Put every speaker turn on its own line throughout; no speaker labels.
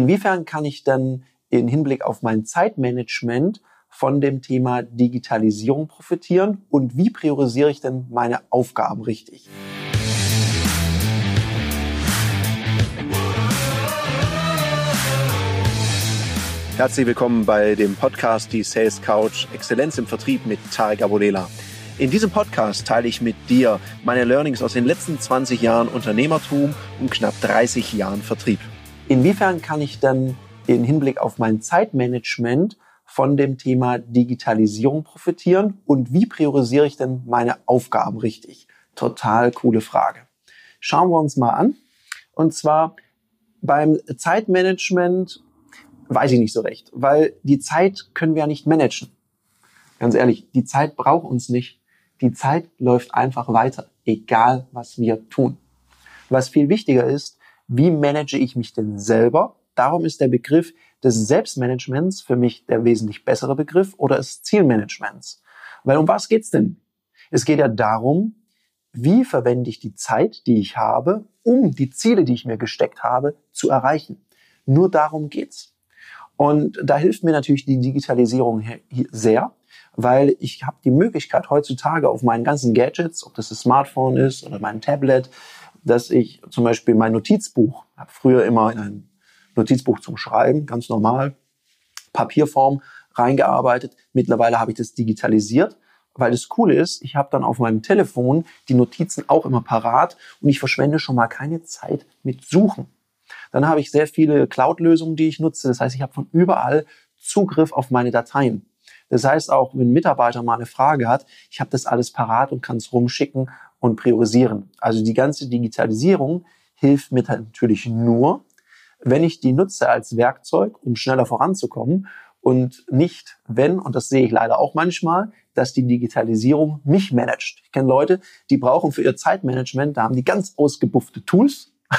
Inwiefern kann ich dann in Hinblick auf mein Zeitmanagement von dem Thema Digitalisierung profitieren und wie priorisiere ich denn meine Aufgaben richtig?
Herzlich willkommen bei dem Podcast Die Sales Couch Exzellenz im Vertrieb mit Tarek Abodela. In diesem Podcast teile ich mit dir meine Learnings aus den letzten 20 Jahren Unternehmertum und knapp 30 Jahren Vertrieb.
Inwiefern kann ich dann in Hinblick auf mein Zeitmanagement von dem Thema Digitalisierung profitieren und wie priorisiere ich denn meine Aufgaben richtig? Total coole Frage. Schauen wir uns mal an. Und zwar beim Zeitmanagement weiß ich nicht so recht, weil die Zeit können wir ja nicht managen. Ganz ehrlich, die Zeit braucht uns nicht. Die Zeit läuft einfach weiter, egal was wir tun. Was viel wichtiger ist, wie manage ich mich denn selber? Darum ist der Begriff des Selbstmanagements für mich der wesentlich bessere Begriff oder des Zielmanagements. Weil um was geht's denn? Es geht ja darum, wie verwende ich die Zeit, die ich habe, um die Ziele, die ich mir gesteckt habe, zu erreichen. Nur darum geht's. Und da hilft mir natürlich die Digitalisierung sehr, weil ich habe die Möglichkeit heutzutage auf meinen ganzen Gadgets, ob das das Smartphone ist oder mein Tablet, dass ich zum Beispiel mein Notizbuch, habe früher immer in ein Notizbuch zum Schreiben, ganz normal, Papierform reingearbeitet. Mittlerweile habe ich das digitalisiert, weil das Coole ist, ich habe dann auf meinem Telefon die Notizen auch immer parat und ich verschwende schon mal keine Zeit mit Suchen. Dann habe ich sehr viele Cloud-Lösungen, die ich nutze. Das heißt, ich habe von überall Zugriff auf meine Dateien. Das heißt auch, wenn ein Mitarbeiter mal eine Frage hat, ich habe das alles parat und kann es rumschicken und priorisieren. Also die ganze Digitalisierung hilft mir natürlich nur, wenn ich die nutze als Werkzeug, um schneller voranzukommen und nicht, wenn, und das sehe ich leider auch manchmal, dass die Digitalisierung mich managt. Ich kenne Leute, die brauchen für ihr Zeitmanagement, da haben die ganz ausgebuffte Tools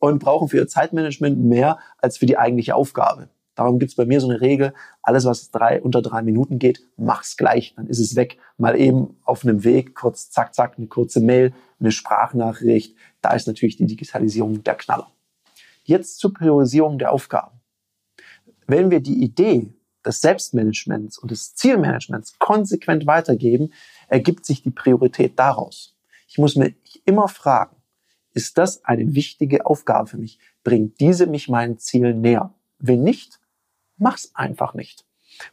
und brauchen für ihr Zeitmanagement mehr als für die eigentliche Aufgabe. Darum gibt's bei mir so eine Regel, alles was drei, unter drei Minuten geht, mach's gleich, dann ist es weg. Mal eben auf einem Weg, kurz zack, zack, eine kurze Mail, eine Sprachnachricht. Da ist natürlich die Digitalisierung der Knaller. Jetzt zur Priorisierung der Aufgaben. Wenn wir die Idee des Selbstmanagements und des Zielmanagements konsequent weitergeben, ergibt sich die Priorität daraus. Ich muss mir immer fragen, ist das eine wichtige Aufgabe für mich? Bringt diese mich meinen Zielen näher? Wenn nicht, mach's einfach nicht.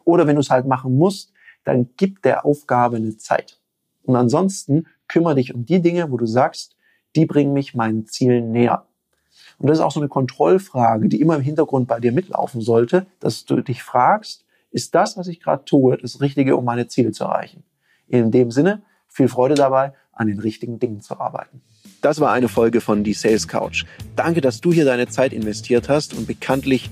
Oder wenn du es halt machen musst, dann gib der Aufgabe eine Zeit. Und ansonsten kümmere dich um die Dinge, wo du sagst, die bringen mich meinen Zielen näher. Und das ist auch so eine Kontrollfrage, die immer im Hintergrund bei dir mitlaufen sollte, dass du dich fragst, ist das, was ich gerade tue, das Richtige, um meine Ziele zu erreichen? In dem Sinne, viel Freude dabei, an den richtigen Dingen zu arbeiten.
Das war eine Folge von Die Sales Couch. Danke, dass du hier deine Zeit investiert hast und bekanntlich